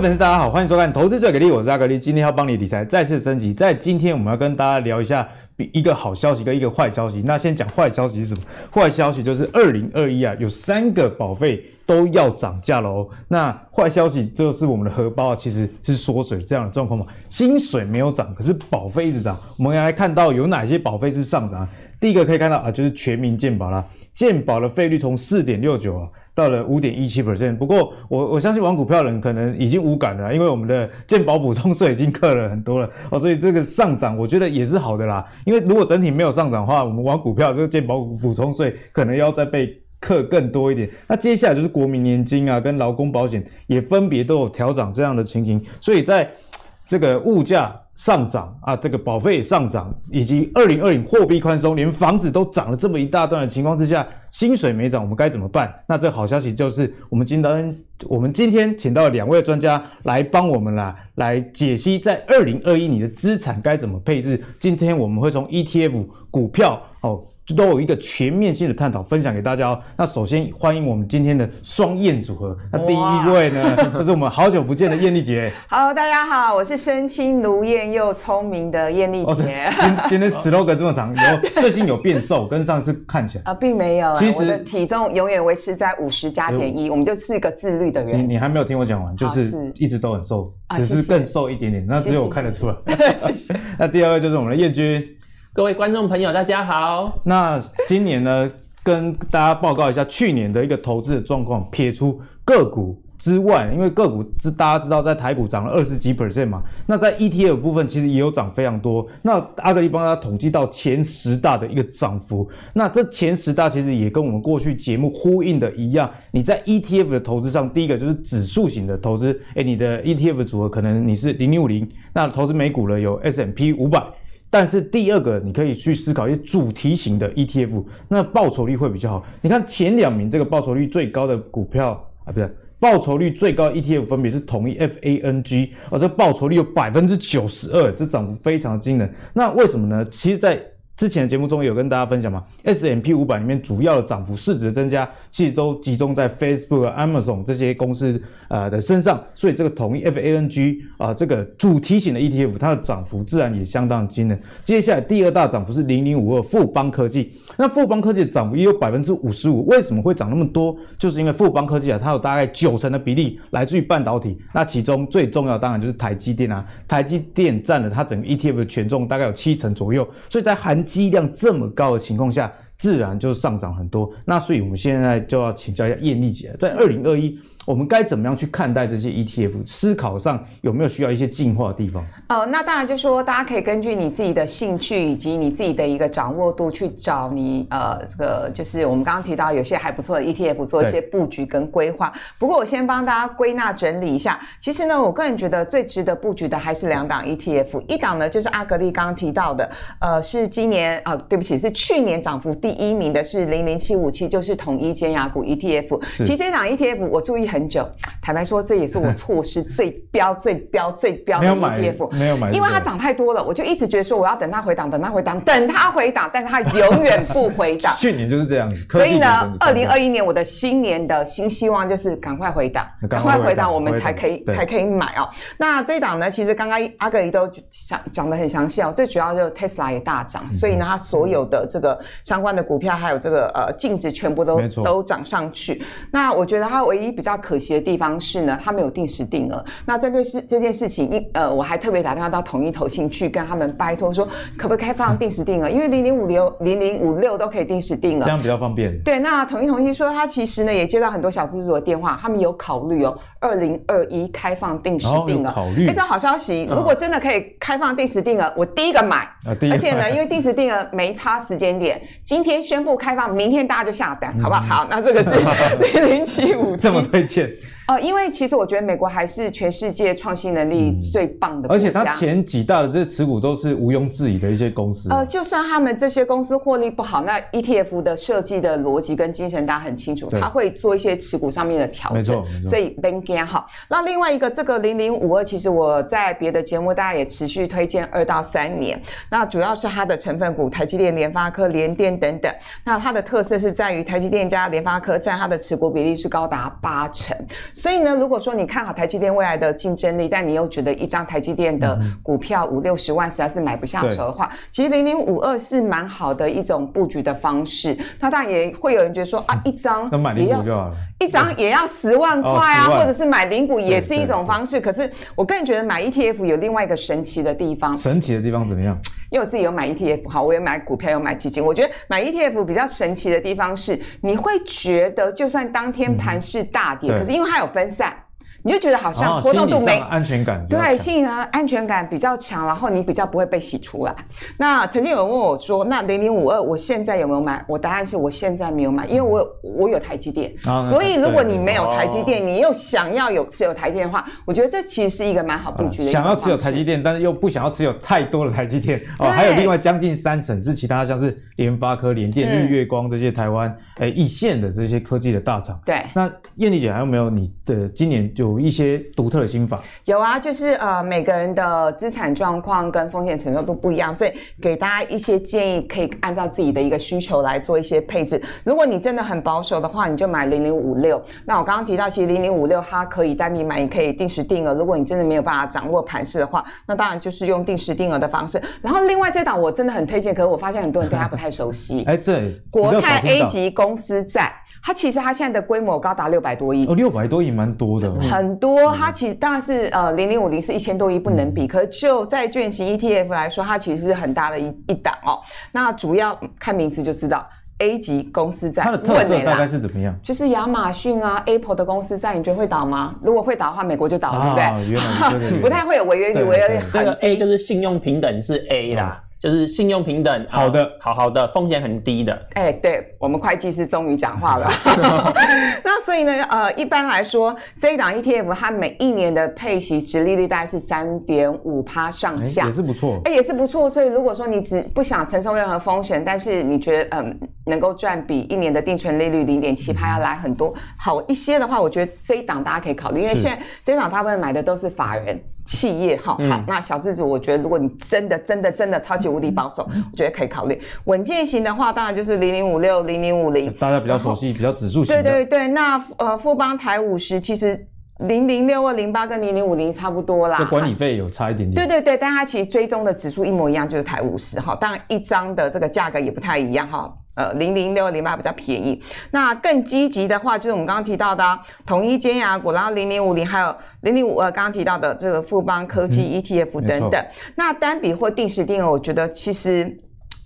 粉丝，大家好，欢迎收看《投资最给力》，我是阿格力，今天要帮你理财再次升级。在今天，我们要跟大家聊一下比一个好消息跟一个坏消息。那先讲坏消息是什么？坏消息就是二零二一啊，有三个保费都要涨价了哦。那坏消息就是我们的荷包其实是缩水这样的状况嘛，薪水没有涨，可是保费一直涨。我们来看到有哪些保费是上涨？第一个可以看到啊，就是全民健保啦，健保的费率从四点六九啊。到了五点一七 percent，不过我我相信玩股票的人可能已经无感了，因为我们的健保补充税已经课了很多了哦，所以这个上涨我觉得也是好的啦。因为如果整体没有上涨的话，我们玩股票这个健保补充税可能要再被课更多一点。那接下来就是国民年金啊，跟劳工保险也分别都有调涨这样的情形，所以在这个物价。上涨啊，这个保费上涨，以及二零二零货币宽松，连房子都涨了这么一大段的情况之下，薪水没涨，我们该怎么办？那这好消息就是，我们今天我们今天请到两位专家来帮我们啦，来解析在二零二一你的资产该怎么配置。今天我们会从 ETF 股票哦。都有一个全面性的探讨分享给大家哦。那首先欢迎我们今天的双燕组合。那第一位呢，就是我们好久不见的燕丽姐。Hello，大家好，我是身轻如燕又聪明的燕丽姐。今今天 slogan 这么长，有最近有变瘦，跟上次看起来啊，并没有。其实我的体重永远维持在五十加减一，我们就是一个自律的人。你你还没有听我讲完，就是一直都很瘦，只是更瘦一点点，那只有我看得出来。那第二位就是我们的燕君。各位观众朋友，大家好。那今年呢，跟大家报告一下去年的一个投资的状况。撇除个股之外，因为个股是大家知道，在台股涨了二十几 percent 嘛。那在 ETF 部分，其实也有涨非常多。那阿格力帮大家统计到前十大的一个涨幅。那这前十大其实也跟我们过去节目呼应的一样。你在 ETF 的投资上，第一个就是指数型的投资。诶，你的 ETF 组合可能你是零零五零，那投资美股呢有 S&P 五百。但是第二个，你可以去思考一些主题型的 ETF，那报酬率会比较好。你看前两名这个报酬率最高的股票啊，不是报酬率最高 ETF 分别是统一 FANG，而这报酬率有百分之九十二，这涨幅非常惊人。那为什么呢？其实，在之前的节目中有跟大家分享嘛，S M P 五百里面主要的涨幅、市值的增加，其实都集中在 Facebook、Amazon 这些公司呃的身上，所以这个统一 FANG 啊、这个主题型的 ETF，它的涨幅自然也相当惊人。接下来第二大涨幅是零零五二富邦科技，那富邦科技的涨幅也有百分之五十五，为什么会涨那么多？就是因为富邦科技啊，它有大概九成的比例来自于半导体，那其中最重要当然就是台积电啊，台积电占了它整个 ETF 的权重大概有七成左右，所以在含积量这么高的情况下，自然就上涨很多。那所以我们现在就要请教一下艳丽姐，在二零二一。我们该怎么样去看待这些 ETF？思考上有没有需要一些进化的地方？哦，那当然就是说，大家可以根据你自己的兴趣以及你自己的一个掌握度去找你呃，这个就是我们刚刚提到有些还不错的 ETF 做一些布局跟规划。不过我先帮大家归纳整理一下，其实呢，我个人觉得最值得布局的还是两档 ETF，一档呢就是阿格力刚刚提到的，呃，是今年啊、呃，对不起，是去年涨幅第一名的是零零七五七，就是统一尖牙股 ETF。其实这档 ETF 我注意很。很久，坦白说，这也是我错失最标、最标、最标的 ETF，没有买，因为它涨太多了，我就一直觉得说我要等它回档，等它回档，等它回档，但是它永远不回档。去年就是这样子，所以呢，二零二一年我的新年的新希望就是赶快回档，赶快回档，我们才可以才可以买哦。那这一档呢，其实刚刚阿格里都讲讲的很详细哦，最主要就是 Tesla 也大涨，所以呢，它所有的这个相关的股票还有这个呃净值全部都都涨上去。那我觉得它唯一比较。可惜的地方是呢，他没有定时定额。那针对是这件事情，一呃，我还特别打电话到统一投信去跟他们拜托说，可不可以开放定时定额？因为零零五六、零零五六都可以定时定额，这样比较方便。对，那统一投信说，他其实呢也接到很多小资族的电话，他们有考虑哦，二零二一开放定时定额。考虑。哎，这好消息，如果真的可以开放定时定额，我第一个买。啊，第一个买。而且呢，因为定时定额没差时间点，今天宣布开放，明天大家就下单，好不好？好，那这个是 零零七五七。这么推荐。呃，因为其实我觉得美国还是全世界创新能力最棒的而且它前几大的这些持股都是毋庸置疑的一些公司。呃，就算他们这些公司获利不好，那 ETF 的设计的逻辑跟精神大家很清楚，它会做一些持股上面的调整。没错，所以 Banking 好。那另外一个这个零零五二，其实我在别的节目大家也持续推荐二到三年。那主要是它的成分股，台积电、联发科、联电等等。那它的特色是在于台积电加联发科占它的持股比例是高达八成。所以呢，如果说你看好台积电未来的竞争力，但你又觉得一张台积电的股票五六十万实在是买不下手的话，嗯、其实零零五二是蛮好的一种布局的方式。那当然也会有人觉得说啊，一张也要一张也要十万块啊，或者是买零股也是一种方式。可是我个人觉得买 ETF 有另外一个神奇的地方。神奇的地方怎么样？因为我自己有买 ETF，好，我也买股票，有买基金。我觉得买 ETF 比较神奇的地方是，你会觉得就算当天盘是大跌，嗯、可是因为它有分散。你就觉得好像活动度没安全感，对，心理上安全感比较强，然后你比较不会被洗出来。那曾经有人问我说：“那零零五二我现在有没有买？”我答案是我现在没有买，因为我有我有台积电。所以如果你没有台积电，你又想要有持有台积电的话，我觉得这其实是一个蛮好布局的。想要持有台积电，但是又不想要持有太多的台积电哦。还有另外将近三成是其他像是联发科、联电、日月光这些台湾诶一线的这些科技的大厂。对。那燕丽姐还有没有你的今年有一些独特的心法？有啊，就是呃每个人的资产状况跟风险承受度不一样，所以给大家一些建议，可以按照自己的一个需求来做一些配置。如果你真的很保守的话，你就买零零五六。那我刚刚提到，其实零零五六它可以单笔买，也可以定时定额。如果你真的没有办法掌握盘势的话，那当然就是用定时定额的方式。然后另外这档我真的很推荐，可是我发现很多人对它不太熟悉。哎，对，国泰 A 级公司债。它其实它现在的规模高达六百多亿哦，六百多亿蛮多的，很多。它其实当然是呃零零五零是一千多亿不能比，嗯、可是就债券型 ETF 来说，它其实是很大的一一档哦。那主要看名字就知道 A 级公司债，它的特色大概是怎么样？就是亚马逊啊、Apple 的公司债，你觉得会倒吗？如果会倒的话，美国就倒了，啊、对不对？不太会有违约率，违约率很低。这个 A 就是信用平等是 A 啦。嗯就是信用平等，好的，好好的，风险很低的。哎、欸，对我们会计师终于讲话了。那所以呢，呃，一般来说，这一档 ETF 它每一年的配息值利率大概是三点五趴上下，也是不错。哎、欸，也是不错。所以如果说你只不想承受任何风险，但是你觉得嗯能够赚比一年的定存利率零点七趴要来很多好一些的话，我觉得这一档大家可以考虑，因为现在这一档大部分买的都是法人。企业哈，好，嗯、那小资主，我觉得如果你真的真的真的超级无敌保守，嗯、我觉得可以考虑稳健型的话，当然就是零零五六、零零五零，大家比较熟悉，比较指数型的。对对对，那呃富邦台五十其实零零六二零八跟零零五零差不多啦，管理费有差一点点。对对对，但它其实追踪的指数一模一样，就是台五十哈，当然一张的这个价格也不太一样哈。呃，零零六二零八比较便宜。那更积极的话，就是我们刚刚提到的统一尖牙股，然后零零五零，还有零零五二，刚刚提到的这个富邦科技 ETF 等等。嗯、那单笔或定时定额，我觉得其实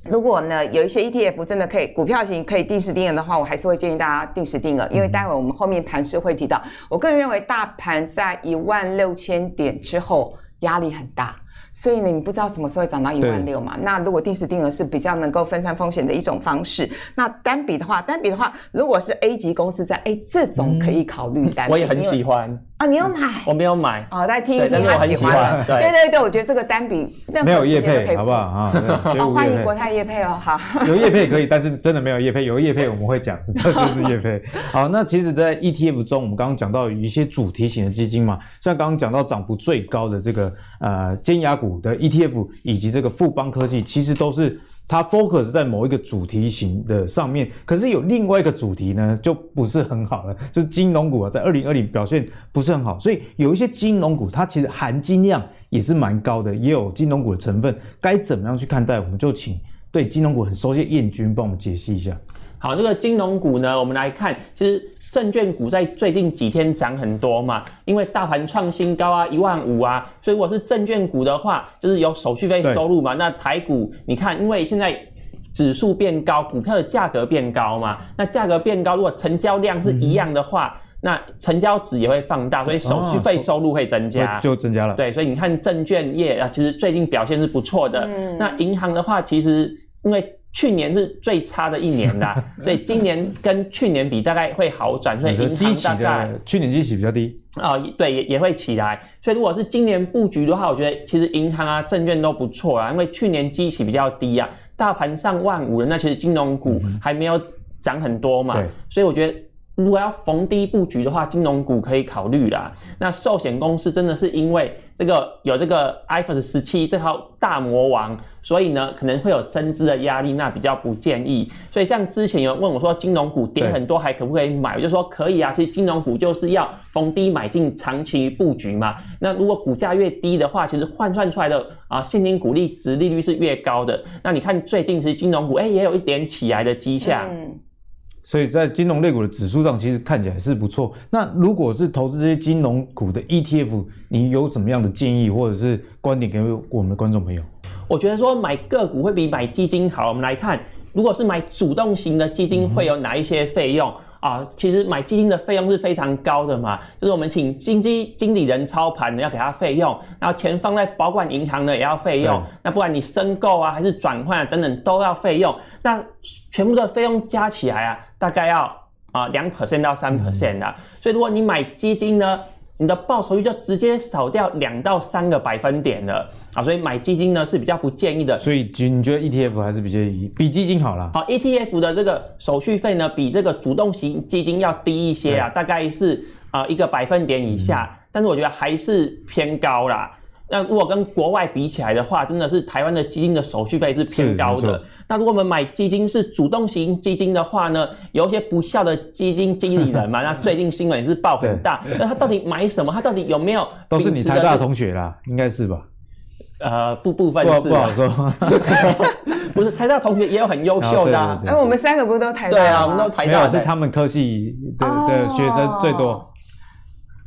如果呢有一些 ETF 真的可以股票型可以定时定额的话，我还是会建议大家定时定额，因为待会我们后面盘势会提到。我个人认为大盘在一万六千点之后压力很大。所以呢，你不知道什么时候会涨到一万六嘛？那如果定时定额是比较能够分散风险的一种方式。那单笔的话，单笔的话，如果是 A 级公司在，哎，这种可以考虑单笔。我也很喜欢。啊，你有买？我没有买。哦，大家听一听，他喜欢。对对对，我觉得这个单笔没有业配，好不好啊？哦，欢迎国泰业配哦。好，有业配可以，但是真的没有业配。有业配我们会讲，这就是业配。好，那其实，在 ETF 中，我们刚刚讲到有一些主题型的基金嘛，像刚刚讲到涨幅最高的这个呃尖牙股的 ETF，以及这个富邦科技，其实都是。它 focus 在某一个主题型的上面，可是有另外一个主题呢，就不是很好了，就是金融股啊，在二零二零表现不是很好，所以有一些金融股它其实含金量也是蛮高的，也有金融股的成分，该怎么样去看待？我们就请对金融股很熟悉的燕军帮我们解析一下。好，这个金融股呢，我们来看，其实。证券股在最近几天涨很多嘛，因为大盘创新高啊，一万五啊，所以如果是证券股的话，就是有手续费收入嘛。那台股你看，因为现在指数变高，股票的价格变高嘛，那价格变高，如果成交量是一样的话，嗯、那成交值也会放大，所以手续费收入会增加，哦、就增加了。对，所以你看证券业啊，其实最近表现是不错的。嗯、那银行的话，其实因为去年是最差的一年啦，所以今年跟去年比大概会好转，所以银行大概去年基期比较低？啊、哦，对，也也会起来。所以如果是今年布局的话，我觉得其实银行啊、证券都不错啦，因为去年基期比较低啊，大盘上万五了，那其实金融股还没有涨很多嘛，对。所以我觉得如果要逢低布局的话，金融股可以考虑啦。那寿险公司真的是因为这个有这个 IFRS 十七这套大魔王，所以呢可能会有增资的压力，那比较不建议。所以像之前有人问我说，金融股跌很多还可不可以买？我就说可以啊。其实金融股就是要逢低买进，长期布局嘛。那如果股价越低的话，其实换算出来的啊现金股利值利率是越高的。那你看最近其实金融股哎、欸、也有一点起来的迹象。嗯所以在金融类股的指数上，其实看起来是不错。那如果是投资这些金融股的 ETF，你有什么样的建议或者是观点给我们的观众朋友？我觉得说买个股会比买基金好。我们来看，如果是买主动型的基金，会有哪一些费用？嗯啊，其实买基金的费用是非常高的嘛，就是我们请基金经理人操盘的要给他费用，然后钱放在保管银行的也要费用，那不管你申购啊还是转换啊等等都要费用，那全部的费用加起来啊，大概要啊两 percent 到三 percent 的，所以如果你买基金呢，你的报酬率就直接少掉两到三个百分点了啊，所以买基金呢是比较不建议的。所以你觉得 ETF 还是比较比基金好啦？好，ETF 的这个手续费呢比这个主动型基金要低一些啊，大概是啊一个百分点以下，嗯，但是我觉得还是偏高啦。那如果跟国外比起来的话，真的是台湾的基金的手续费是偏高的。那如果我们买基金是主动型基金的话呢，有一些不肖的基金经理人嘛，那最近新闻也是爆很大。那他到底买什么？他到底有没有？都是你台大的同学啦，应该是吧？呃，不部分是不好说。不是台大同学也有很优秀的，啊，哎，我们三个不是都台大？对啊，我们都台大。没有，是他们科系的的学生最多。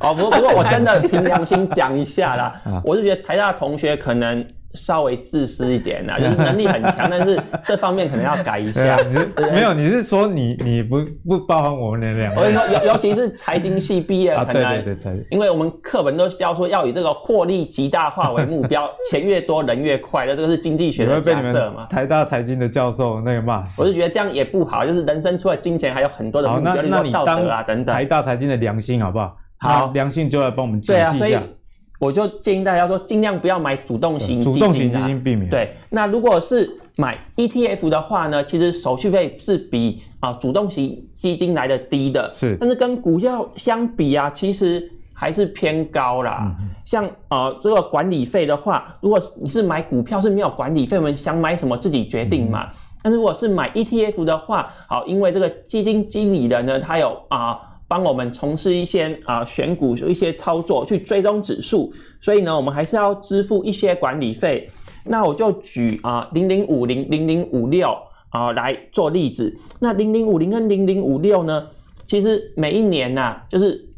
哦，不不过我真的 凭良心讲一下啦，我是觉得台大同学可能稍微自私一点啦，就是能力很强，但是这方面可能要改一下。没有，你是说你你不不包含我们的两个？我尤尤其是财经系毕业，可能对对对，因为我们课本都教说要以这个获利极大化为目标，钱越多人越快那，这个是经济学的假设嘛。台大财经的教授那个骂死。我是觉得这样也不好，就是人生除了金钱，还有很多的目标，道德啊等等。台大财经的良心好不好？好，良性就来帮我们解析一下。对啊，所以我就建议大家说，尽量不要买主动型基金。主动型基金避免。对，那如果是买 ETF 的话呢，其实手续费是比啊主动型基金来的低的。是。但是跟股票相比啊，其实还是偏高啦。嗯、像呃这个管理费的话，如果你是买股票是没有管理费，我们想买什么自己决定嘛。嗯、但是如果是买 ETF 的话，好，因为这个基金经理人呢，他有啊。帮我们从事一些啊选股一些操作，去追踪指数，所以呢，我们还是要支付一些管理费。那我就举啊零零五零零零五六啊来做例子。那零零五零跟零零五六呢，其实每一年呐、啊，就是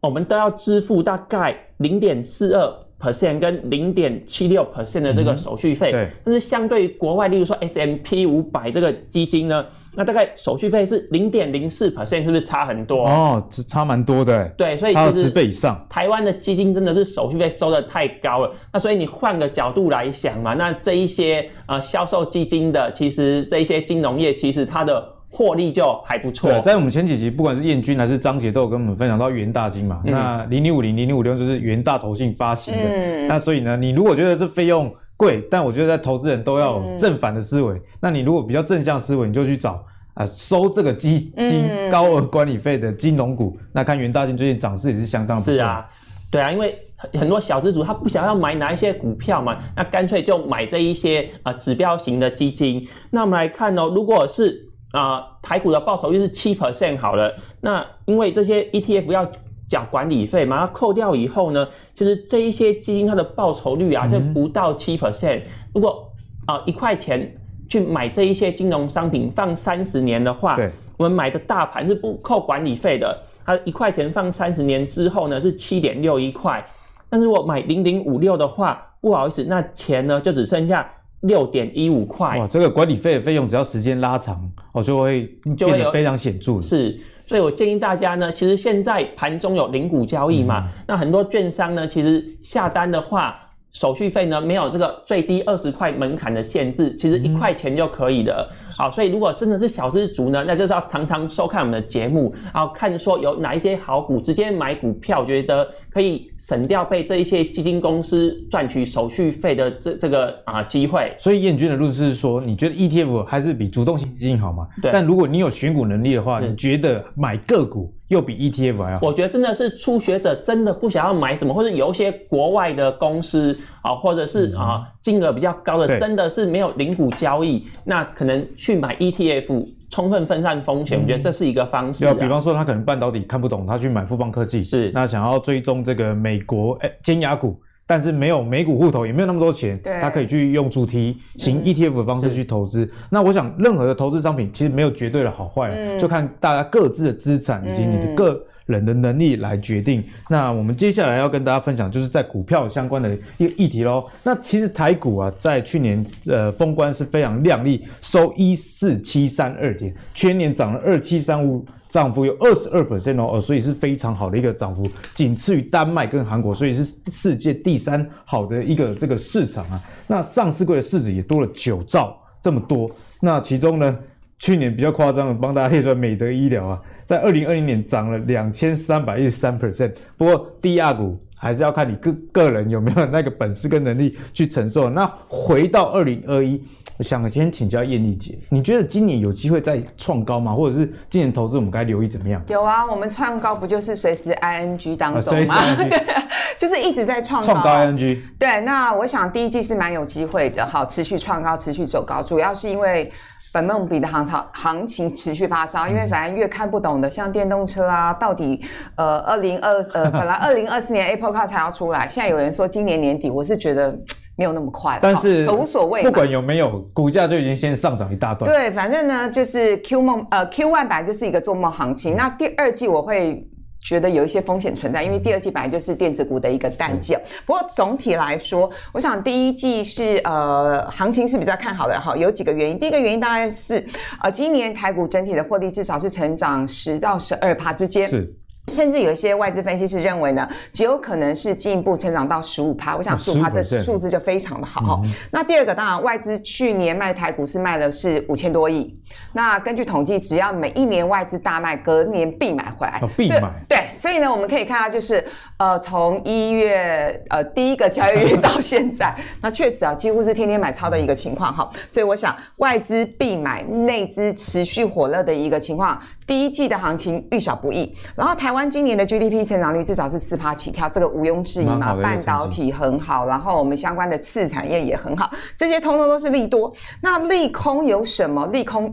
我们都要支付大概零点四二 percent 跟零点七六 percent 的这个手续费。对。但是相对于国外，例如说 S M P 五百这个基金呢。那大概手续费是零点零四 percent，是不是差很多？哦，差蛮多的。对，所以差十倍以上。台湾的基金真的是手续费收的太高了。那所以你换个角度来想嘛，那这一些呃销售基金的，其实这一些金融业，其实它的获利就还不错。对，在我们前几集，不管是燕君还是张杰，都有跟我们分享到元大金嘛。嗯、那零零五零、零零五六就是元大投信发行的。嗯。那所以呢，你如果觉得这费用贵，但我觉得在投资人都要有正反的思维。嗯、那你如果比较正向思维，你就去找。啊，收这个基金高额管理费的金融股，嗯，那看元大金最近涨势也是相当不错。是啊，对啊，因为很多小资主他不想要买哪一些股票嘛，那干脆就买这一些啊指标型的基金。那我们来看哦，如果是啊台股的报酬率是七 percent 好了，那因为这些 ETF 要缴管理费嘛，它扣掉以后呢，其实这一些基金它的报酬率啊就不到七 percent。如果啊一块钱。去买这一些金融商品放三十年的话，对，我们买的大盘是不扣管理费的，它一块钱放三十年之后呢是七点六一块，但是我买零零五六的话，不好意思，那钱呢就只剩下六点一五块。哇，这个管理费的费用只要时间拉长，哦就会变得非常显著。是，所以我建议大家呢，其实现在盘中有零股交易嘛，嗯、那很多券商呢，其实下单的话。手续费呢没有这个最低二十块门槛的限制，其实一块钱就可以了。嗯、好，所以如果真的是小资族呢，那就是要常常收看我们的节目，然后看说有哪一些好股，直接买股票，觉得可以省掉被这一些基金公司赚取手续费的这这个啊机会。所以彦军的路是说，你觉得 ETF 还是比主动型基金好吗？对。但如果你有选股能力的话，你觉得买个股？又比 ETF 还要好。我觉得真的是初学者真的不想要买什么，或者有一些国外的公司啊，或者是啊金额比较高的，真的是没有零股交易，那可能去买 ETF，充分分散风险。我觉得这是一个方式。要比方说他可能半导体看不懂，他去买富邦科技，是那想要追踪这个美国诶尖牙股。但是没有美股户头，也没有那么多钱，对，他可以去用主题型 ETF 的方式去投资。那我想，任何的投资商品其实没有绝对的好坏，嗯，就看大家各自的资产以及你的个人的能力来决定。那我们接下来要跟大家分享，就是在股票相关的一个议题喽。那其实台股啊，在去年呃封关是非常亮丽，收一四七三二点，全年涨了二七三五。涨幅有二十二 percent 哦，所以是非常好的一个涨幅，仅次于丹麦跟韩国，所以是世界第三好的一个这个市场啊。那上市柜的市值也多了九兆这么多。那其中呢，去年比较夸张的，帮大家列出来，美德医疗啊，在二零二零年涨了两千三百一十三 percent。不过第二股还是要看你个个人有没有那个本事跟能力去承受。那回到二零二一。我想先请教燕俐姐，你觉得今年有机会再创高吗？或者是今年投资我们该留意怎么样？有啊，我们创高不就是随时 ING 当中吗？啊、对，就是一直在创高。创高 ING。对，那我想第一季是蛮有机会的，好，持续创高，持续走高，主要是因为本梦比的行情行情持续发烧，因为反正越看不懂的，像电动车啊，到底呃二零二呃 本来二零二四年 Apple Car 才要出来，现在有人说今年年底，我是觉得。没有那么快，但是无所谓，不管有没有，股价就已经先上涨一大段。对，反正呢，就是 Q 梦呃 Q one 本来就是一个做梦行情，嗯，那第二季我会觉得有一些风险存在，因为第二季本来就是电子股的一个淡季。不过总体来说，我想第一季是呃行情是比较看好的哈，有几个原因。第一个原因大概是呃今年台股整体的获利至少是成长十到十二趴之间。是。甚至有一些外资分析师认为呢，极有可能是进一步成长到十五趴。我想十五趴这数字就非常的好。嗯、那第二个，当然外资去年卖台股是卖的是五千多亿。那根据统计，只要每一年外资大卖，隔年必买回来。哦、必买。对，所以呢，我们可以看到就是，呃，从一月呃第一个交易日到现在，那确实啊，几乎是天天买超的一个情况哈。所以我想，外资必买，内资持续火热的一个情况。第一季的行情遇小不易，然后台湾今年的 GDP 成长率至少是四趴起跳，这个毋庸置疑嘛。半导体很好，然后我们相关的次产业也很好，这些通通都是利多。那利空有什么？利空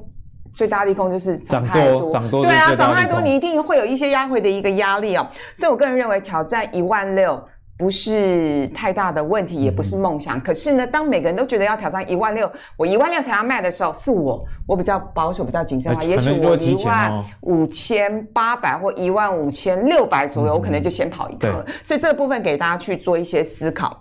最大利空就是涨太多，涨多，对啊，涨太多你一定会有一些压回的一个压力哦。所以我个人认为挑战一万六。不是太大的问题，也不是梦想。嗯、可是呢，当每个人都觉得要挑战一万六，我一万六才要卖的时候，是我，我比较保守，比较谨慎的话，欸、也许我一万五千八百或一万五千六百左右，我可能就先跑一趟了。所以这个部分给大家去做一些思考。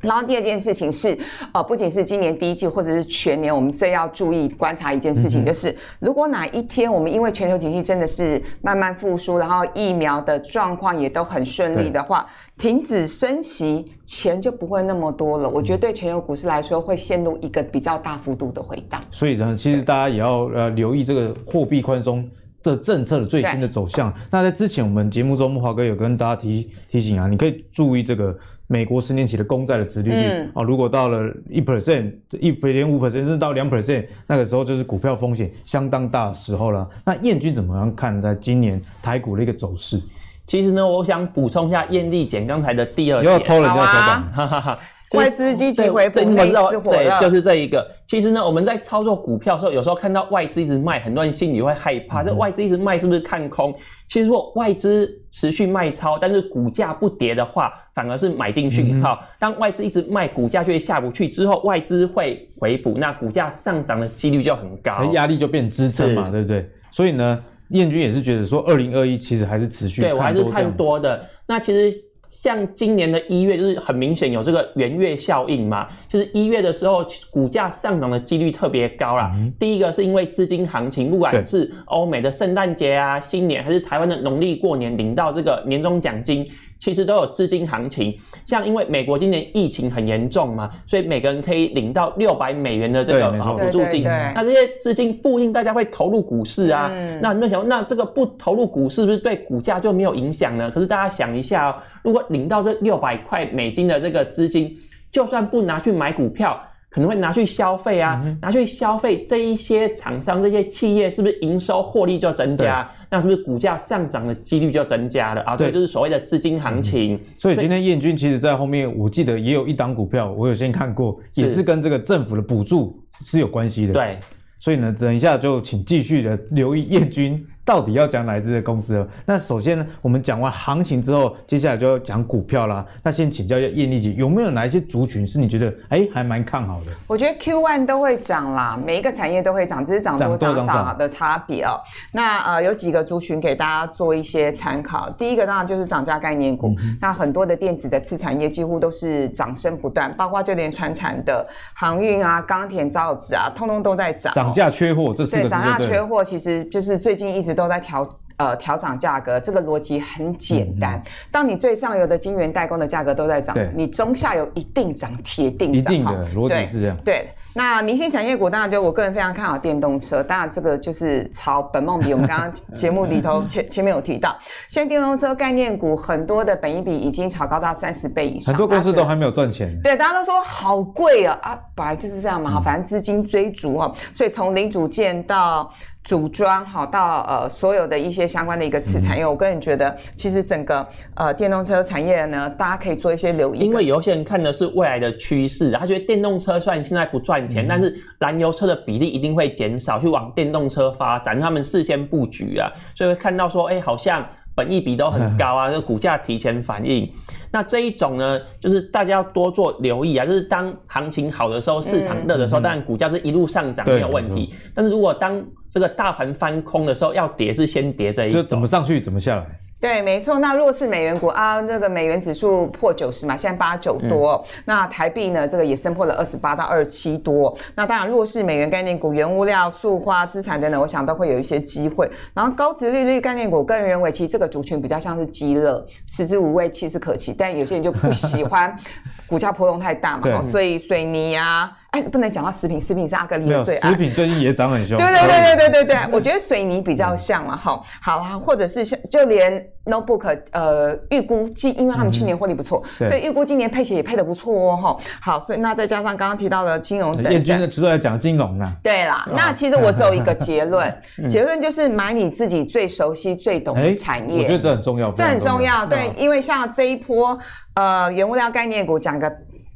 然后第二件事情是，呃，不仅是今年第一季，或者是全年，我们最要注意观察一件事情，就是、嗯、如果哪一天我们因为全球经济真的是慢慢复苏，然后疫苗的状况也都很顺利的话，停止升息，钱就不会那么多了。我觉得对全球股市来说，会陷入一个比较大幅度的回荡。所以呢，其实大家也要呃留意这个货币宽松的政策的最新的走向。那在之前我们节目中，木华哥有跟大家提提醒啊，你可以注意这个。美国十年期的公债的殖利率啊、嗯哦，如果到了一 percent、一点五 percent，甚至到两 percent，那个时候就是股票风险相当大的时候了。那燕君怎么样看待今年台股的一个走势？其实呢，我想补充一下燕丽姐刚才的第二点，又要偷人家手板，哈哈哈。外资积极回补，内资火热，对，就是这一个。其实呢，我们在操作股票的时候，有时候看到外资一直卖，很多人心里会害怕。这外资一直卖是不是看空？其实如果外资持续卖超，但是股价不跌的话，反而是买进去。好，当外资一直卖，股价就会下不去，之后外资会回补，那股价上涨的几率就很高，压力就变支撑嘛，对不对？所以呢，燕军也是觉得说，二零二一其实还是持续，对我还是看多的。那其实。像今年的一月，就是很明显有这个圆月效应嘛，就是一月的时候，股价上涨的几率特别高啦。嗯、第一个是因为资金行情，不管是欧美的圣诞节啊、新年，还是台湾的农历过年，领到这个年终奖金，其实都有资金行情。像因为美国今年疫情很严重嘛，所以每个人可以领到六百美元的这个补助金。那这些资金不一定大家会投入股市啊。嗯、那你们想，那这个不投入股市，是不是对股价就没有影响呢？可是大家想一下哦，如果领到这六百块美金的这个资金，就算不拿去买股票，可能会拿去消费啊，嗯、拿去消费这一些厂商、这些企业，是不是营收获利就增加？那是不是股价上涨的几率就增加了啊？对，就是所谓的资金行情。嗯、所以今天彦军其实在后面，我记得也有一档股票，我有先看过，也是跟这个政府的补助是有关系的。对，所以呢，等一下就请继续的留意彦钧。到底要讲哪支的公司了？那首先呢，我们讲完行情之后，接下来就要讲股票啦。那先请教一下燕丽姐，有没有哪一些族群是你觉得哎、欸、还蛮看好的？我觉得 Q one 都会涨啦，每一个产业都会涨，只是涨多涨少的差别哦、喔。那呃有几个族群给大家做一些参考。第一个当然就是涨价概念股，嗯、那很多的电子的次产业几乎都是涨声不断，包括就连船产的航运啊、钢铁、造纸啊，通通都在涨。涨价缺货，这四个涨价缺货，其实就是最近一直都在调。呃，调涨价格，这个逻辑很简单。嗯、当你最上游的晶圆代工的价格都在涨，你中下游一定涨，铁定涨。一定的逻辑是这样。对，那明星产业股当然就我个人非常看好电动车，当然这个就是炒本梦比。我们刚刚节目里头前前面有提到，现在电动车概念股很多的本益比已经炒高到三十倍以上，很多公司都还没有赚钱。对，大家都说好贵啊啊，本来就是这样嘛，嗯、反正资金追逐哈，所以从零组件到组装好到呃所有的一些相关的一个次产业，嗯、我个人觉得其实整个呃电动车产业呢，大家可以做一些留意。因为有些人看的是未来的趋势，他觉得电动车虽然现在不赚钱，嗯、但是燃油车的比例一定会减少，去往电动车发展，他们事先布局啊，所以会看到说，哎、欸，好像本益比都很高啊，这股价提前反应。那这一种呢，就是大家要多做留意啊，就是当行情好的时候，市场热的时候，当然股价是一路上涨没有问题。但是如果当这个大盘翻空的时候，要跌是先跌这一种，就怎么上去怎么下来。对，没错。那弱势美元股啊，那个美元指数破九十嘛，现在八九多。嗯、那台币呢，这个也升破了二十八到二十七多。那当然，弱势美元概念股、原物料、塑化资产等等，我想都会有一些机会。然后高值利率概念股，个人认为其实这个族群比较像是鸡肋，食之无味，弃之可弃。但有些人就不喜欢 股价波动太大嘛，所以水泥啊。哎，不能讲到食品，食品是阿格力的最爱。食品最近也涨很凶。对对对对对对对，我觉得水泥比较像了哈。好啊，或者是像就连 notebook，呃，预估今，因为他们去年获利不错，所以预估今年配息也配得不错哦哈。好，所以那再加上刚刚提到的金融等等。彦钧的出来讲金融啊。对啦，那其实我只有一个结论，结论就是买你自己最熟悉、最懂的产业。我觉得这很重要，这很重要。对，因为像这一波，呃，原物料概念股讲个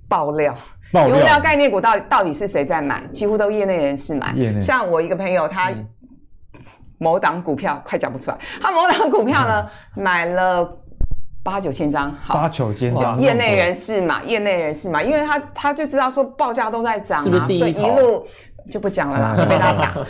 爆料。原物料概念股到底到底是谁在买？几乎都业内人士买。内。像我一个朋友，他某档股票、嗯、快讲不出来，他某档股票呢、嗯、买了八九千张，好。八九千张，业内人士嘛，业内人士嘛，因为他他就知道说报价都在涨啊，所以一路。就不讲了啦，会被他打。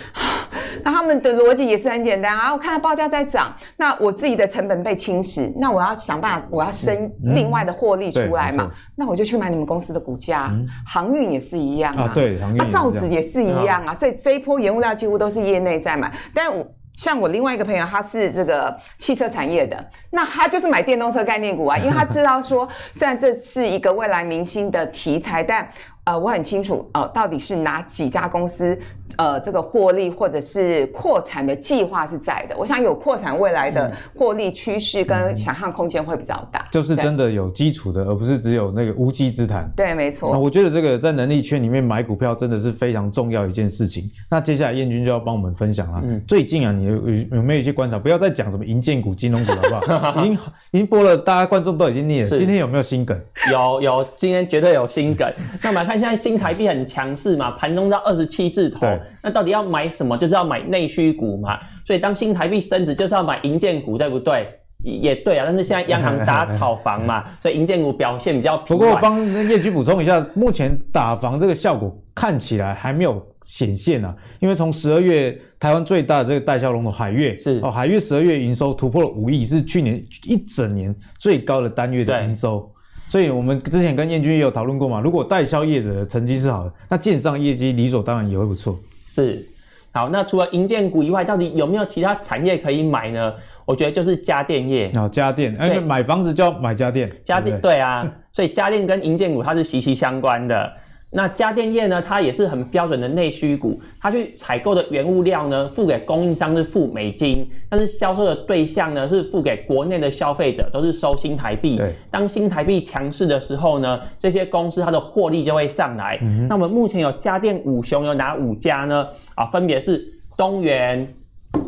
那他们的逻辑也是很简单啊，我看到报价在涨，那我自己的成本被侵蚀，那我要想办法，我要生另外的获利出来嘛。那我就去买你们公司的股价，航运也是一样啊，对，航运。那造纸也是一样啊，所以这一波原物料几乎都是业内在买。但我像我另外一个朋友，他是这个汽车产业的，那他就是买电动车概念股啊，因为他知道说，虽然这是一个未来明星的题材，但。呃，我很清楚，呃，到底是哪几家公司，呃，这个获利或者是扩产的计划是在的。我想有扩产未来的获利趋势跟想象空间会比较大，就是真的有基础的，而不是只有那个无稽之谈。对，没错。那我觉得这个在能力圈里面买股票真的是非常重要一件事情。那接下来燕军就要帮我们分享了。嗯，最近啊，你有有没有一些观察？不要再讲什么银建股、金融股好不好？已经已经播了，大家观众都已经腻了。今天有没有新梗？有有，今天绝对有新梗。那我们来看。现在新台币很强势嘛，盘中到二十七字头，对那到底要买什么？就是要买内需股嘛。所以当新台币升值，就是要买银建股，对不对？也对啊。但是现在央行打炒房嘛，所以银建股表现比较。不过我帮业局补充一下，目前打房这个效果看起来还没有显现啊。因为从十二月台湾最大的这个代销龙头海月是哦，海月十二月营收突破了五亿，是去年一整年最高的单月的营收。所以我们之前跟燕军也有讨论过嘛，如果代销业者的成绩是好的，那建商业绩理所当然也会不错。是，好，那除了银建股以外，到底有没有其他产业可以买呢？我觉得就是家电业。哦，家电，哎，买房子就要买家电。家电，对，对啊，所以家电跟银建股它是息息相关的。那家电业呢，它也是很标准的内需股，它去采购的原物料呢，付给供应商是付美金，但是销售的对象呢，是付给国内的消费者，都是收新台币。对，当新台币强势的时候呢，这些公司它的获利就会上来。嗯、那我们目前有家电五雄有哪五家呢？啊，分别是东元、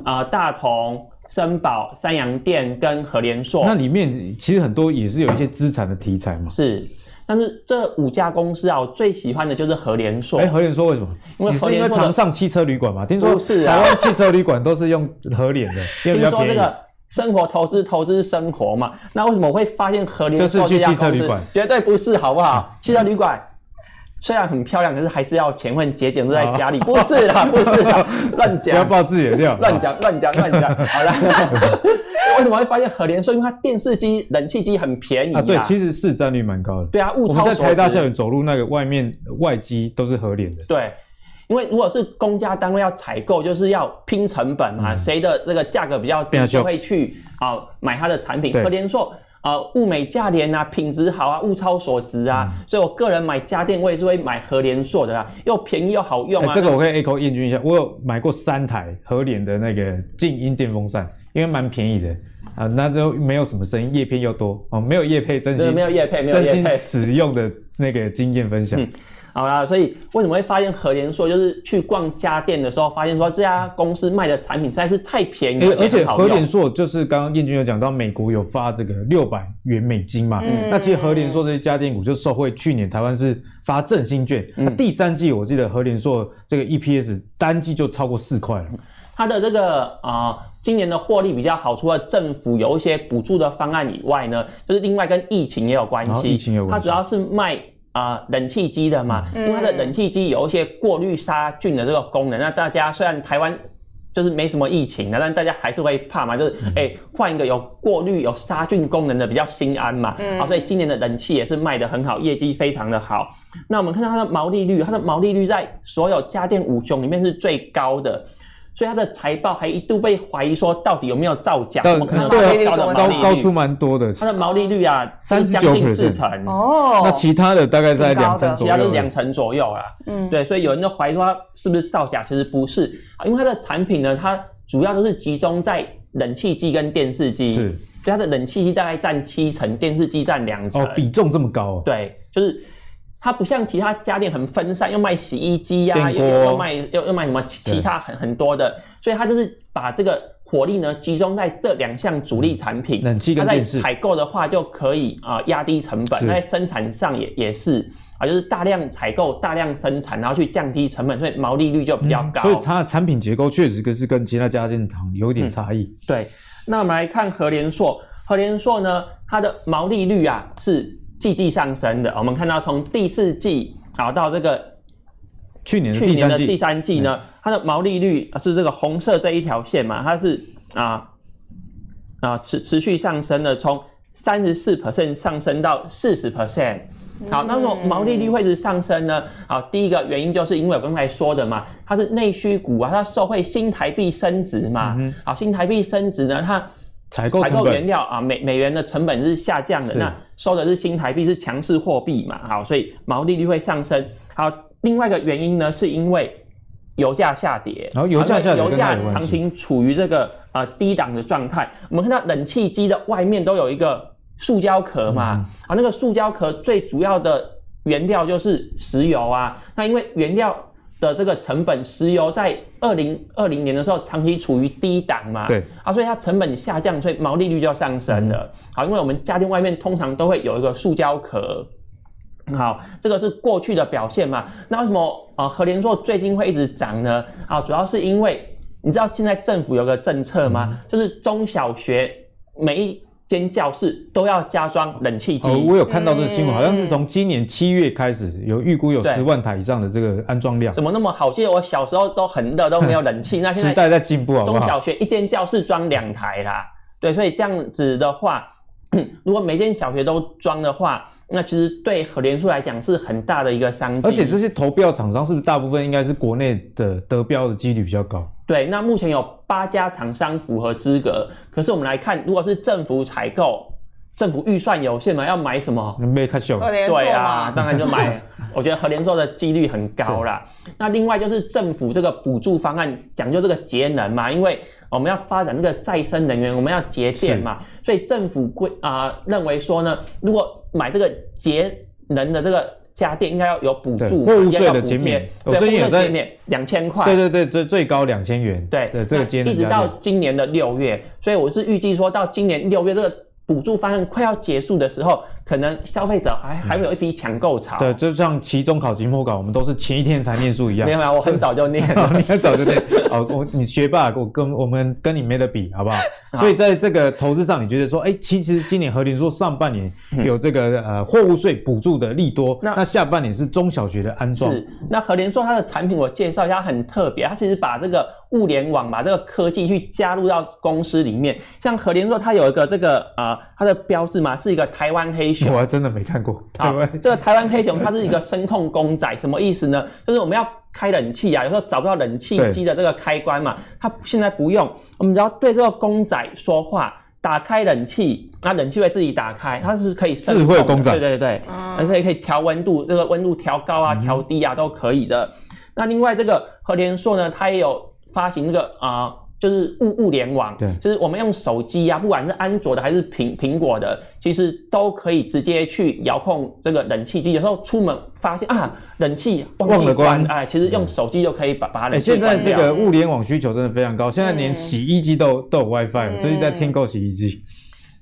啊、呃、大同、森宝、三洋电跟和联硕。那里面其实很多也是有一些资产的题材嘛。是。但是这五家公司啊，我最喜欢的就是和联硕。哎，和联硕为什么？因为和联硕常上汽车旅馆嘛。听说是台湾汽车旅馆都是用和联的，因为比较便宜。听说这个生活投资，投资生活嘛。那为什么我会发现和联硕就是去汽车旅馆？绝对不是，好不好？汽车旅馆虽然很漂亮，可是还是要钱会节俭，都在家里。不是啦，不是啦，乱讲。不要爆自己的料。乱讲，乱讲，乱讲。好了。为什么会发现和联硕？因为它电视机、冷气机很便宜啊。对，其实市占率蛮高的。对啊，物超所在台大校园走路那个外面外机都是和联的。对，因为如果是公家单位要采购，就是要拼成本嘛，嗯、谁的那个价格比较低，就会去啊、呃、买它的产品。和联硕啊，物美价廉啊，品质好啊，物超所值啊，嗯、所以我个人买家电我也是会买和联硕的啊，又便宜又好用啊。欸、这个我可以 echo 验证一下，我有买过三台和联的那个静音电风扇，因为蛮便宜的。啊，那就没有什么声音，叶片又多哦，没有叶配真心，没有叶配，没有叶配，真心使用的那个经验分享。嗯，好啦，所以为什么会发现和联硕，就是去逛家电的时候，发现说这家公司卖的产品实在是太便宜，而且和联硕就是刚刚燕君有讲到，美国有发这个六百元美金嘛，嗯，那其实和联硕这些家电股就受惠去年台湾是发振兴券，嗯，那第三季我记得和联硕这个 EPS 单季就超过四块了。它的这个啊、呃，今年的获利比较好，除了政府有一些补助的方案以外呢，就是另外跟疫情也有关系。疫情有关系。它主要是卖啊、呃、冷气机的嘛，嗯、因为它的冷气机有一些过滤杀菌的这个功能。那大家虽然台湾就是没什么疫情，但大家还是会怕嘛，就是哎换、嗯、一个有过滤有杀菌功能的比较心安嘛。嗯。啊，所以今年的冷气也是卖得很好，业绩非常的好。那我们看到它的毛利率，它的毛利率在所有家电五雄里面是最高的。所以它的财报还一度被怀疑说，到底有没有造假？我们看到高的毛利率高出蛮多的。它的毛利率啊，三十九点四成哦。那其他的大概在两成左右，其他都两成左右啦。嗯，对，所以有人就怀疑说它是不是造假？其实不是啊，因为它的产品呢，它主要都是集中在冷气机跟电视机。是，所以它的冷气机大概占七成，电视机占两成。哦，比重这么高啊？对，就是。它不像其他家电很分散，又卖洗衣机呀、啊，又又卖又又卖什么其其他很很多的，所以它就是把这个火力呢集中在这两项主力产品。冷气跟电视。它在采购的话就可以啊压低成本，在生产上也也是啊，就是大量采购、大量生产，然后去降低成本，所以毛利率就比较高。嗯、所以它的产品结构确实跟是跟其他家电厂有点差异、嗯。对，那我们来看和联硕，和联硕呢，它的毛利率啊是。季季上升的，我们看到从第四季啊到这个去年去年的第三季呢，它的毛利率是这个红色这一条线嘛，它是啊啊持持续上升的，从三十四 percent 上升到四十 percent。好，那么毛利率会是上升呢？好，第一个原因就是因为我刚才说的嘛，它是内需股啊，它受惠新台币升值嘛。好，新台币升值呢，它。采购采购原料啊，美美元的成本是下降的，那收的是新台币，是强势货币嘛，好，所以毛利率会上升。好，另外一个原因呢，是因为油价下跌，然后油价下跌，油价长期处于这个呃低档的状态。我们看到冷气机的外面都有一个塑胶壳嘛，啊、嗯，那个塑胶壳最主要的原料就是石油啊，那因为原料。的这个成本，石油在二零二零年的时候长期处于低档嘛，对啊，所以它成本下降，所以毛利率就要上升了。嗯、好，因为我们家电外面通常都会有一个塑胶壳，好，这个是过去的表现嘛。那为什么啊和联做最近会一直涨呢？啊，主要是因为你知道现在政府有个政策吗？嗯、就是中小学每一间教室都要加装冷气机。哦，我有看到这个新闻，嗯、好像是从今年七月开始有预估有十万台以上的这个安装量。怎么那么好？记得我小时候都很热，都没有冷气。那现在时代在进步啊，中小学一间教室装两台啦。对，所以这样子的话，如果每间小学都装的话，那其实对和联数来讲是很大的一个商机。而且这些投标厂商是不是大部分应该是国内的得标的几率比较高？对，那目前有八家厂商符合资格，可是我们来看，如果是政府采购。政府预算有限嘛，要买什么？没看秀。对啊，当然就买。我觉得和联硕的几率很高啦。那另外就是政府这个补助方案讲究这个节能嘛，因为我们要发展这个再生能源，我们要节电嘛，所以政府规啊、呃、认为说呢，如果买这个节能的这个家电，应该要有补助，货物税的减免。我最近有在两千块。对对对，最最高两千元。对对，这个节能一直到今年的六月，所以我是预计说到今年六月这个。补助方案快要结束的时候，可能消费者还还会有一批抢购潮。对，就像期中考、期末考，我们都是前一天才念书一样。没有没有，我很 早就念。你很早就念。哦，我你学霸，我跟我们跟你没得比，好不好？好，所以在这个投资上，你觉得说，哎，其实今年和联硕上半年有这个呃货物税补助的利多，那那下半年是中小学的安装。是。那和联硕它的产品我介绍一下，很特别，它其实把这个物联网，把这个科技去加入到公司里面。像和联硕它有一个这个啊。呃它的标志嘛，是一个台湾黑熊。我还真的没看过。好，这个台湾黑熊它是一个声控公仔，什么意思呢？就是我们要开冷气啊，有时候找不到冷气机的这个开关嘛，它现在不用，我们只要对这个公仔说话，打开冷气，那冷气会自己打开，它是可以声控的。智慧公仔。对对对，而且可以调温度，这个温度调高啊、调低啊都可以的。那另外这个和联硕呢，它也有发行那个啊。呃就是物物联网，对，就是我们用手机啊，不管是安卓的还是苹苹果的，其实都可以直接去遥控这个冷气机。有时候出门发现啊，冷气忘，忘了关，哎，其实用手机就可以把把它冷气欸。现在这个物联网需求真的非常高，现在连洗衣机都都有 WiFi 了，最近在添购洗衣机。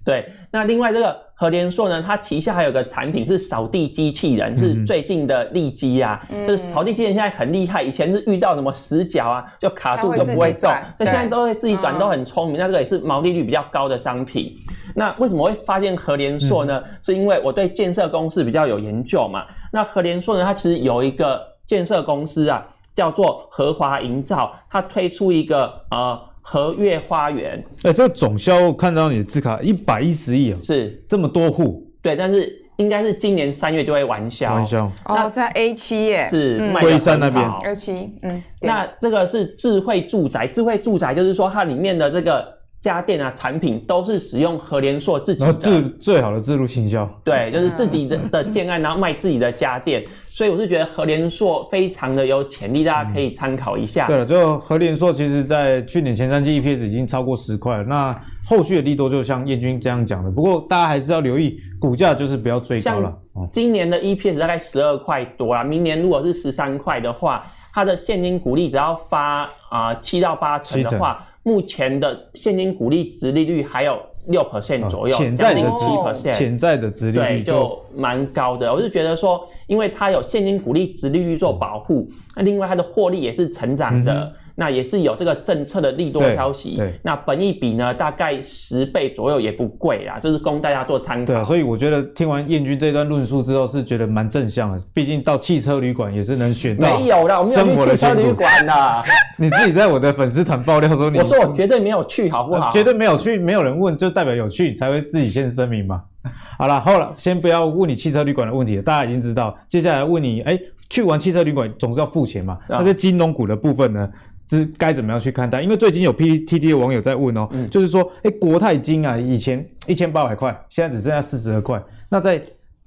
对，那另外这个和联硕呢，它旗下还有个产品是扫地机器人，是最近的利基啊。嗯、就是扫地机器人现在很厉害，以前是遇到什么死角啊，就卡住就不会动，所以现在都会自己转，都很聪明。那这个也是毛利率比较高的商品。那为什么会发现和联硕呢？嗯、是因为我对建设公司比较有研究嘛。那和联硕呢，它其实有一个建设公司啊，叫做和华营造，它推出一个呃。和悦花园，哎、欸，这个总销看到你的字卡一百一十亿啊，是。这么多户，对，但是应该是今年三月就会完销。完销。那哦，在 A 七耶，是龟山那边。A 七，嗯，那这个是智慧住宅，智慧住宅就是说它里面的这个家电啊产品都是使用和联硕自己的，最最好的自路行销，对，就是自己的的建案，然后卖自己的家电。所以我是觉得和联硕非常的有潜力，大家可以参考一下。对了，就和联硕，其实在去年前三季 EPS 已经超过十块了。那后续的利多就像燕军这样讲的，不过大家还是要留意股价，就是不要追高了。今年的 EPS 大概十二块多啦，明年如果是十三块的话，它的现金股利只要发啊七到八成的话，成目前的现金股利值利率还有。六 percent 左右，潜在的七 percent，潜在的值利率就蛮高的。我是觉得说，因为它有现金股利值利率做保护，那另外它的获利也是成长的。嗯那也是有这个政策的利多消息，对，对，那本益比呢，大概十倍左右也不贵啦，就是供大家做参考。对啊，所以我觉得听完燕军这段论述之后，是觉得蛮正向的。毕竟到汽车旅馆也是能选到。没有啦，我没有去汽车旅馆啦。你自己在我的粉丝团爆料说你，我说我绝对没有去，好不好？绝对没有去，没有人问，就代表有去，才会自己先声明嘛。好了，后来先不要问你汽车旅馆的问题了，大家已经知道。接下来问你，哎，去完汽车旅馆总是要付钱嘛？那在金融股的部分呢？是该怎么样去看待？因为最近有 PTT 的网友在问哦，嗯、就是说，哎、欸，国泰金啊，以前一千八百块，现在只剩下四十二块。那在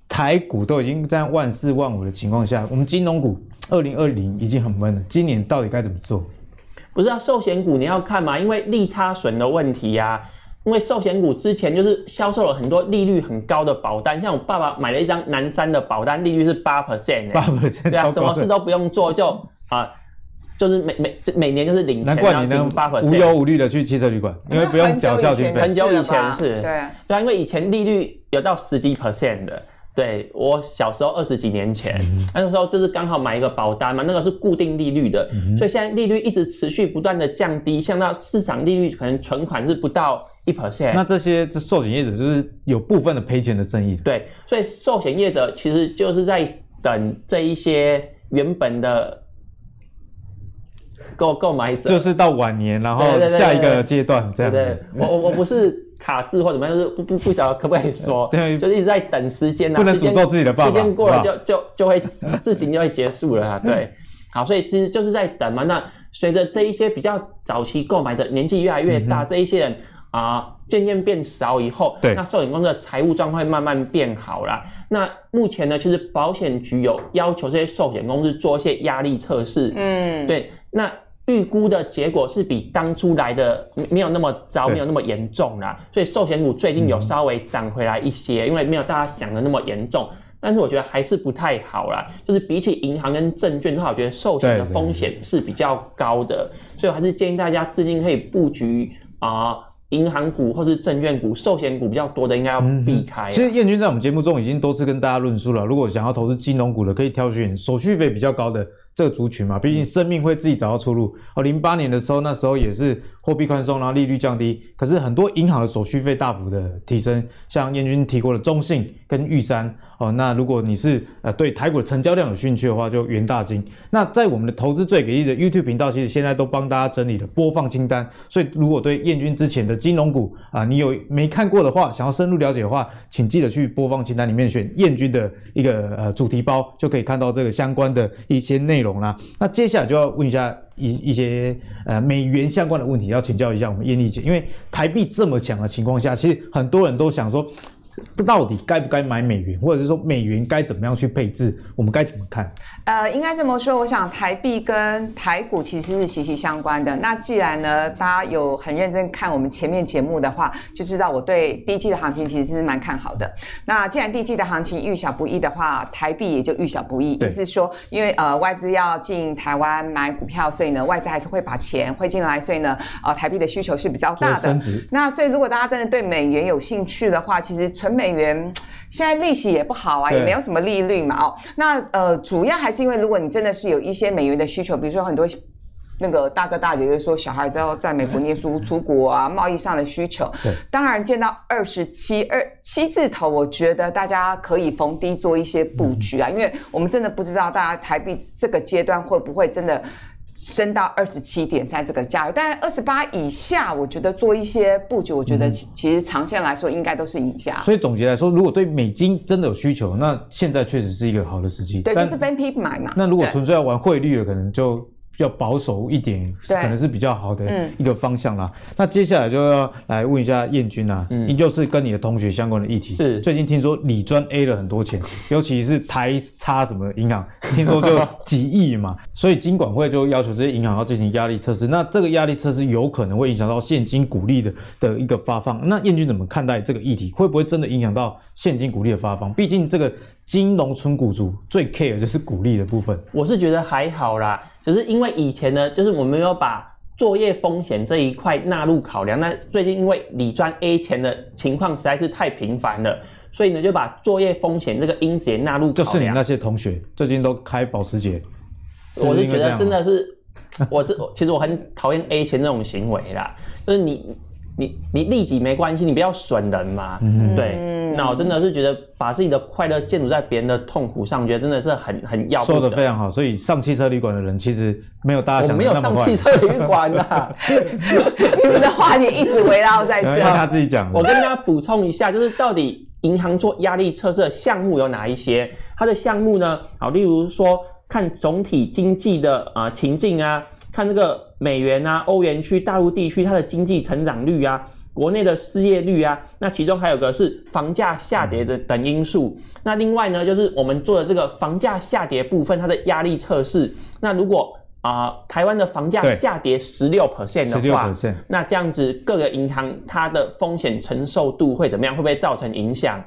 台股都已经这样万四万五的情况下，我们金融股二零二零已经很闷了。今年到底该怎么做？不是啊，寿险股你要看嘛，因为利差损的问题呀、啊。因为寿险股之前就是销售了很多利率很高的保单，像我爸爸买了一张南山的保单，利率是八 percent，八 percent，对啊，什么事都不用做就啊。就是每每每年就是领钱，难怪你能无忧无虑的去汽车旅馆，因为不用缴孝金费。很久以前是，对对啊，因为以前利率有到十几 percent 的。对，我小时候二十几年前，那个时候就是刚好买一个保单嘛，那个是固定利率的，所以现在利率一直持续不断的降低，像到市场利率可能存款是不到一 percent。那这些这寿险业者就是有部分的赔钱的生意。对，所以寿险业者其实就是在等这一些原本的。购购买者就是到晚年，然后下一个阶段这样子。对，我我我不是卡字或怎么样，就是不不不晓得可不可以说，对，就是一直在等时间啊，不能诅咒自己的爸爸，时间过了就就就会事情就会结束了啊，对，好，所以其实就是在等嘛。那随着这一些比较早期购买的年纪越来越大，嗯、这一些人啊渐渐变少以后，对，那寿险公司的财务状况会慢慢变好啦。那目前呢，其实保险局有要求这些寿险公司做一些压力测试，嗯，对，那。预估的结果是比当初来的没有那么糟，没有那么严重啦。所以寿险股最近有稍微涨回来一些，嗯，因为没有大家想的那么严重。但是我觉得还是不太好啦，就是比起银行跟证券的话，我觉得寿险的风险是比较高的，所以我还是建议大家资金可以布局啊。呃银行股或是证券股、寿险股比较多的，应该要避开、嗯。其实燕君在我们节目中已经多次跟大家论述了，如果想要投资金融股的，可以挑选手续费比较高的这个族群嘛。毕竟生命会自己找到出路。哦，零八年的时候，那时候也是货币宽松，然后利率降低，可是很多银行的手续费大幅的提升，像燕军提过的中信跟玉山。哦，那如果你是呃对台股的成交量有兴趣的话，就元大金。那在我们的投资最给力的 YouTube 频道，其实现在都帮大家整理了播放清单。所以如果对燕军之前的金融股啊，你有没看过的话，想要深入了解的话，请记得去播放清单里面选燕军的一个呃主题包，就可以看到这个相关的一些内容啦。那接下来就要问一下一一些呃美元相关的问题，要请教一下我们燕丽姐，因为台币这么强的情况下，其实很多人都想说。到底该不该买美元，或者是说美元该怎么样去配置？我们该怎么看？呃，应该这么说，我想台币跟台股其实是息息相关的。那既然呢，大家有很认真看我们前面节目的话，就知道我对第一季的行情其实是蛮看好的。那既然第一季的行情遇小不易的话，台币也就遇小不易。意思是说，因为呃外资要进台湾买股票，所以呢外资还是会把钱汇进来，所以呢呃台币的需求是比较大的。那所以如果大家真的对美元有兴趣的话，其实纯美元现在利息也不好啊，也没有什么利率嘛。哦，那呃，主要还是因为如果你真的是有一些美元的需求，比如说很多那个大哥大姐就说小孩子要在美国念书、出国啊，贸易上的需求。对，当然见到二十七二七字头，我觉得大家可以逢低做一些布局啊，因为我们真的不知道大家台币这个阶段会不会真的。升到二十七点三这个价位，但二十八以下，我觉得做一些布局，我觉得其其实长线来说应该都是赢家。所以总结来说，如果对美金真的有需求，那现在确实是一个好的时机。对，就是分批买嘛。那如果纯粹要玩汇率的，可能就。比较保守一点，可能是比较好的一个方向啦。嗯、那接下来就要来问一下彦钧啊，嗯，依旧是跟你的同学相关的议题。是，最近听说理专 A 了很多钱，尤其是台差什么银行，听说就几亿嘛。所以金管会就要求这些银行要进行压力测试。那这个压力测试有可能会影响到现金股利的的一个发放。那燕君怎么看待这个议题？会不会真的影响到现金股利的发放？毕竟这个。金融存股族最 care 就是股利的部分，我是觉得还好啦，只是因为以前呢，就是我们没有把作业风险这一块纳入考量。那最近因为理专 A 钱的情况实在是太频繁了，所以呢就把作业风险这个因子也纳入考量。就是你那些同学最近都开保时捷，我是觉得真的是，我这其实我很讨厌 A 钱这种行为啦，就是你。你你利己没关系，你不要损人嘛。嗯，对。那我真的是觉得把自己的快乐建筑在别人的痛苦上，觉得真的是很很要。说的非常好，所以上汽车旅馆的人其实没有大家想的那么坏。我没有上汽车旅馆啊，你们的话题一直围绕在这。让他自己讲。我跟大家补充一下，就是到底银行做压力测试的项目有哪一些？它的项目呢？好，例如说看总体经济的啊、呃、情境啊。看这个美元啊，欧元区、大陆地区它的经济成长率啊，国内的失业率啊，那其中还有个是房价下跌的等因素。嗯、那另外呢，就是我们做的这个房价下跌部分，它的压力测试。那如果啊、呃，台湾的房价下跌十六 percent 的话那这样子各个银行它的风险承受度会怎么样？会不会造成影响？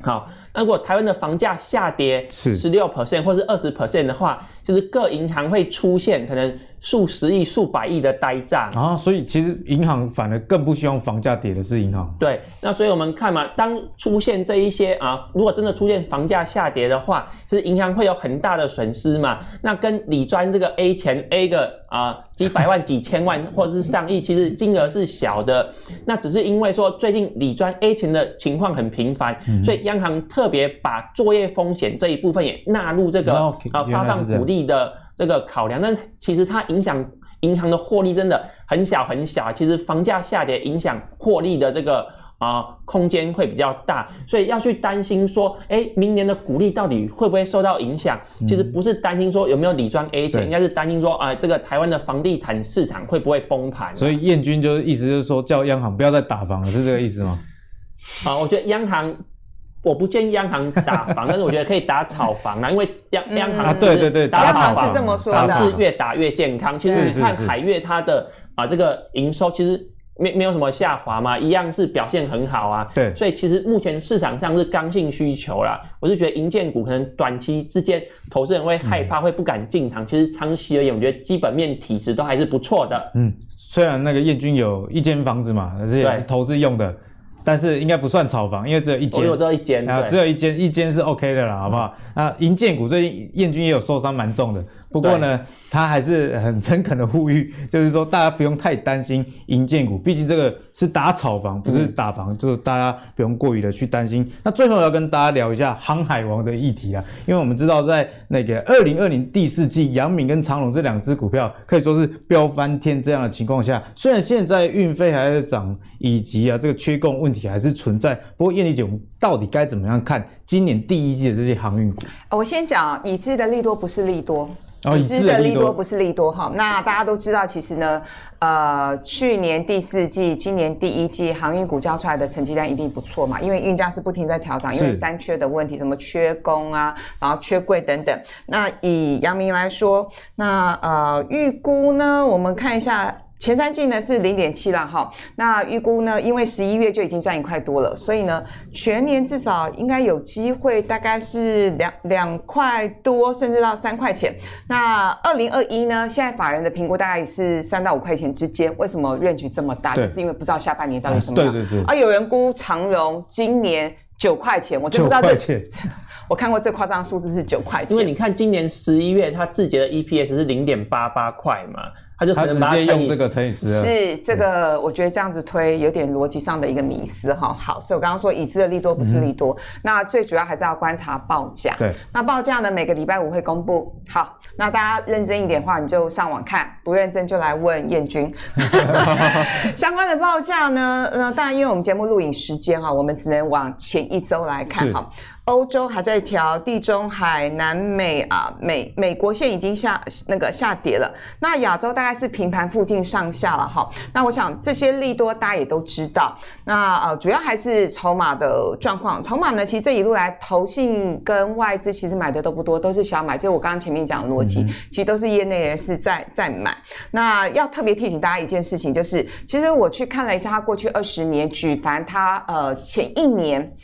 好，那如果台湾的房价下跌是十六 percent 或是二十 percent 的话，就是各银行会出现可能数十亿、数百亿的呆账啊，所以其实银行反而更不希望房价跌的是银行。对，那所以我们看嘛，当出现这一些啊，如果真的出现房价下跌的话，其实银行会有很大的损失嘛。那跟理专这个 A 钱 A 个啊几百万、几千万或者是上亿，其实金额是小的。那只是因为说最近理专 A 钱的情况很频繁，嗯、所以央行特别把作业风险这一部分也纳入这个啊发放股利的。这个考量，但其实它影响银行的获利真的很小很小，其实房价下跌影响获利的这个。啊、呃，空间会比较大，所以要去担心说，哎，明年的股利到底会不会受到影响？嗯、其实不是担心说有没有理专 A 钱，应该是担心说，啊、呃，这个台湾的房地产市场会不会崩盘？所以燕君就是意思就是说，叫央行不要再打房了，是这个意思吗？啊，我觉得央行，我不建议央行打房，但是我觉得可以打炒房啊，因为央、嗯、央行对对对，打炒房是这么说的，是越打越健康。其实你看海悦它的啊这个营收，其实。没没有什么下滑嘛，一样是表现很好啊。对，所以其实目前市场上是刚性需求啦。我是觉得银建股可能短期之间投资人会害怕，会不敢进场。嗯、其实长期而言，我觉得基本面体质都还是不错的。嗯，虽然那个彦钧有一间房子嘛，而且是投资用的。但是应该不算炒房，因为只有一间，我只有一间，啊，只有一间，一间是 OK 的啦，好不好？那银建股最近燕军也有受伤，蛮重的。不过呢，他还是很诚恳的呼吁，就是说大家不用太担心银建股，毕竟这个是打炒房，不是打房，嗯、就是大家不用过于的去担心。那最后要跟大家聊一下航海王的议题啊，因为我们知道在那个二零二零第四季，杨敏跟长隆这两只股票可以说是飙翻天这样的情况下，虽然现在运费还在涨，以及啊这个缺供问题。还是存在，不过燕丽姐，我们到底该怎么样看今年第一季的这些航运股？我先讲已知的利多不是利多，哦、已知的利多不是利多哈。那大家都知道，其实呢，呃，去年第四季、今年第一季航运股交出来的成绩单一定不错嘛，因为运价是不停在调涨，因为三缺的问题，什么缺工啊，然后缺柜等等。那以阳明来说，那呃预估呢，我们看一下。前三季呢是零点七了哈，那预估呢，因为十一月就已经赚一块多了，所以呢，全年至少应该有机会，大概是两两块多，甚至到三块钱。那二零二一呢，现在法人的评估大概是三到五块钱之间。为什么 range 这么大？就是因为不知道下半年到底什么样。对对对。而有人估长荣今年九块钱，我真不知道这。我看过最夸张的数字是九块钱。因为你看今年十一月它自结的 EPS 是零点八八块嘛。他就可能把它直接用这个乘以十二，是这个，我觉得这样子推有点逻辑上的一个迷思哈。好，所以我刚刚说已知的利多不是利多，嗯、那最主要还是要观察报价。对，那报价呢，每个礼拜五会公布。好，那大家认真一点的话，你就上网看；不认真就来问燕君。相关的报价呢，呃，当然因为我们节目录影时间哈，我们只能往前一周来看哈。欧洲还在调，地中海、南美啊，美美国线已经下那个下跌了。那亚洲大概是平盘附近上下了哈。那我想这些利多大家也都知道。那呃，主要还是筹码的状况。筹码呢，其实这一路来，投信跟外资其实买的都不多，都是小买。就我刚刚前面讲的逻辑，嗯、其实都是业内人士在在买。那要特别提醒大家一件事情，就是其实我去看了一下，他过去二十年，举凡他呃前一年。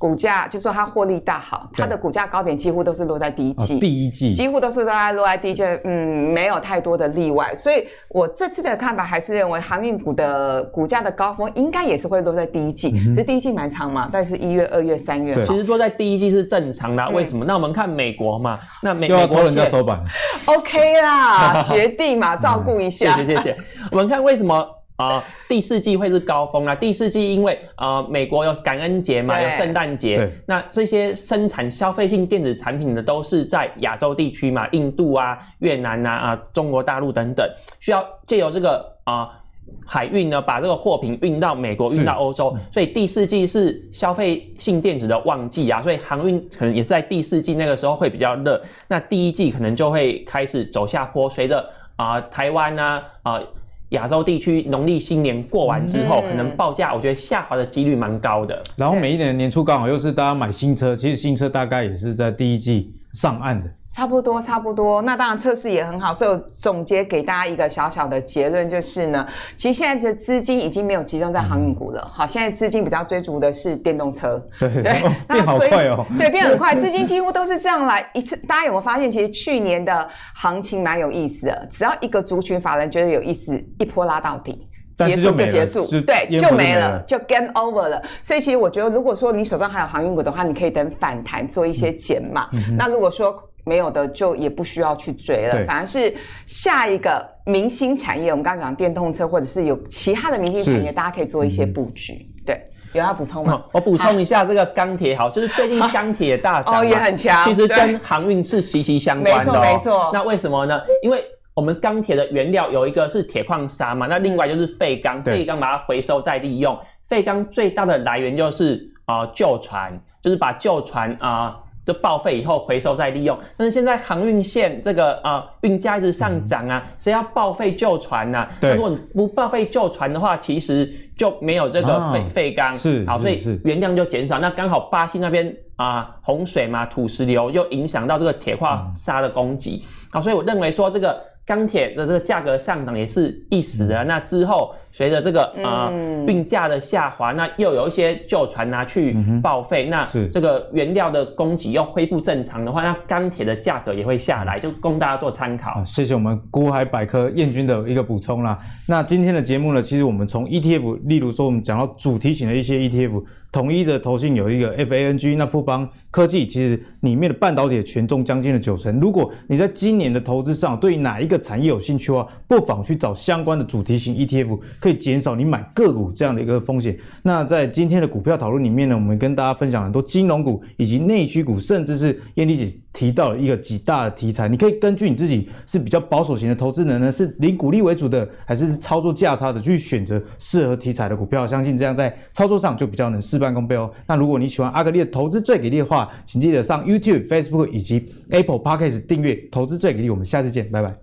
股价就说它获利大好，它的股价高点几乎都是落在第一季，哦、第一季几乎都是在落在第一季，嗯，没有太多的例外。所以我这次的看法还是认为航运股的股价的高峰应该也是会落在第一季，这、嗯、第一季蛮长嘛，但是一月、二月、三月，其实落在第一季是正常的。为什么？嗯、那我们看美国嘛，那美又要拖人家收板，OK 啦，学弟嘛，照顾一下，谢谢谢谢。我们看为什么？啊、呃，第四季会是高峰啊！第四季因为呃，美国有感恩节嘛，有圣诞节，那这些生产消费性电子产品的都是在亚洲地区嘛，印度啊、越南啊、啊中国大陆等等，需要借由这个啊、呃、海运呢，把这个货品运到美国、运到欧洲，所以第四季是消费性电子的旺季啊，所以航运可能也是在第四季那个时候会比较热，那第一季可能就会开始走下坡，随着啊台湾啊啊。呃亚洲地区农历新年过完之后，嗯、可能报价我觉得下滑的几率蛮高的。然后每一年年初刚好又是大家买新车，其实新车大概也是在第一季上岸的。差不多，差不多。那当然测试也很好，所以我总结给大家一个小小的结论就是呢，其实现在的资金已经没有集中在航运股了。嗯、好，现在资金比较追逐的是电动车。对对，变好快哦。对，变很快，资金几乎都是这样来一次。大家有没有发现，其实去年的行情蛮有意思的？只要一个族群法人觉得有意思，一波拉到底，结束就结束，就对，就没了，就 game over 了。所以其实我觉得，如果说你手上还有航运股的话，你可以等反弹做一些减码。那如果说没有的就也不需要去追了，反而是下一个明星产业，我们刚刚讲电动车，或者是有其他的明星产业，大家可以做一些布局。嗯、对，有要补充吗？我补充一下这个钢铁，好，就是最近钢铁大涨，哦，也很强，其实跟航运是息息相关的、哦，没错没错。那为什么呢？因为我们钢铁的原料有一个是铁矿砂嘛，那另外就是废钢，废钢把它回收再利用。废钢最大的来源就是啊旧船，就是把旧船啊。就报废以后回收再利用，但是现在航运线这个啊运价一直上涨啊，谁、嗯、要报废旧船呢？对，如果你不报废旧船的话，其实就没有这个废废钢，是好，所以原料就减少。那刚好巴西那边啊洪水嘛，土石流又影响到这个铁矿砂的供给，好、嗯，所以我认为说这个。钢铁的这个价格上涨也是一时的，那之后随着这个呃运价的下滑，那又有一些旧船拿去报废，那这个原料的供给又恢复正常的话，那钢铁的价格也会下来，就供大家做参考。谢谢我们股海百科燕军的一个补充啦。那今天的节目呢，其实我们从 ETF，例如说我们讲到主题型的一些 ETF。统一的投信有一个 FANG，那富邦科技其实里面的半导体权重将近了九成。如果你在今年的投资上对哪一个产业有兴趣的话，不妨去找相关的主题型 ETF，可以减少你买个股这样的一个风险。那在今天的股票讨论里面呢，我们跟大家分享很多金融股以及内需股，甚至是燕丽姐提到了一个几大的题材，你可以根据你自己是比较保守型的投资人呢，是零股利为主的，还是操作价差的，去选择适合题材的股票。相信这样在操作上就比较能事半功倍哦。那如果你喜欢阿格力的投资最给力的话请记得上 YouTube、Facebook 以及 Apple Podcast 订阅，投资最给力。我们下次见，拜拜。